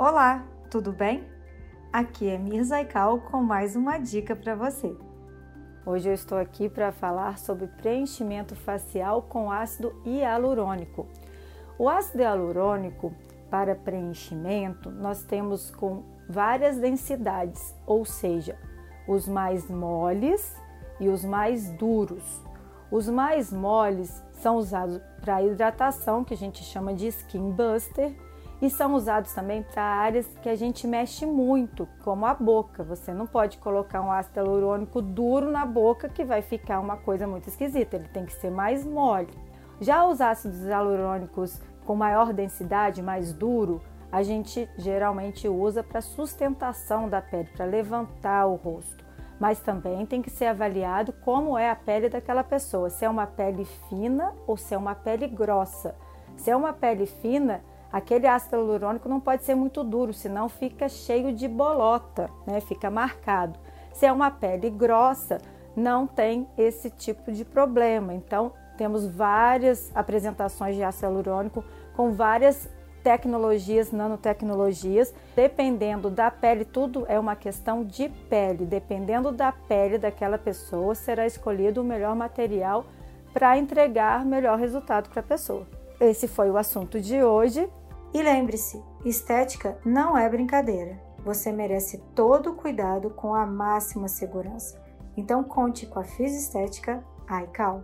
Olá, tudo bem? Aqui é Mirza Aikal com mais uma dica para você. Hoje eu estou aqui para falar sobre preenchimento facial com ácido hialurônico. O ácido hialurônico para preenchimento nós temos com várias densidades, ou seja, os mais moles e os mais duros. Os mais moles são usados para hidratação, que a gente chama de skin buster, e são usados também para áreas que a gente mexe muito, como a boca. Você não pode colocar um ácido hialurônico duro na boca que vai ficar uma coisa muito esquisita, ele tem que ser mais mole. Já os ácidos hialurônicos com maior densidade, mais duro, a gente geralmente usa para sustentação da pele, para levantar o rosto. Mas também tem que ser avaliado como é a pele daquela pessoa, se é uma pele fina ou se é uma pele grossa. Se é uma pele fina, Aquele ácido hialurônico não pode ser muito duro, senão fica cheio de bolota, né? fica marcado. Se é uma pele grossa, não tem esse tipo de problema. Então, temos várias apresentações de ácido hialurônico com várias tecnologias, nanotecnologias, dependendo da pele, tudo é uma questão de pele. Dependendo da pele daquela pessoa, será escolhido o melhor material para entregar melhor resultado para a pessoa. Esse foi o assunto de hoje. E lembre-se, estética não é brincadeira. Você merece todo o cuidado com a máxima segurança. Então conte com a Estética iCal.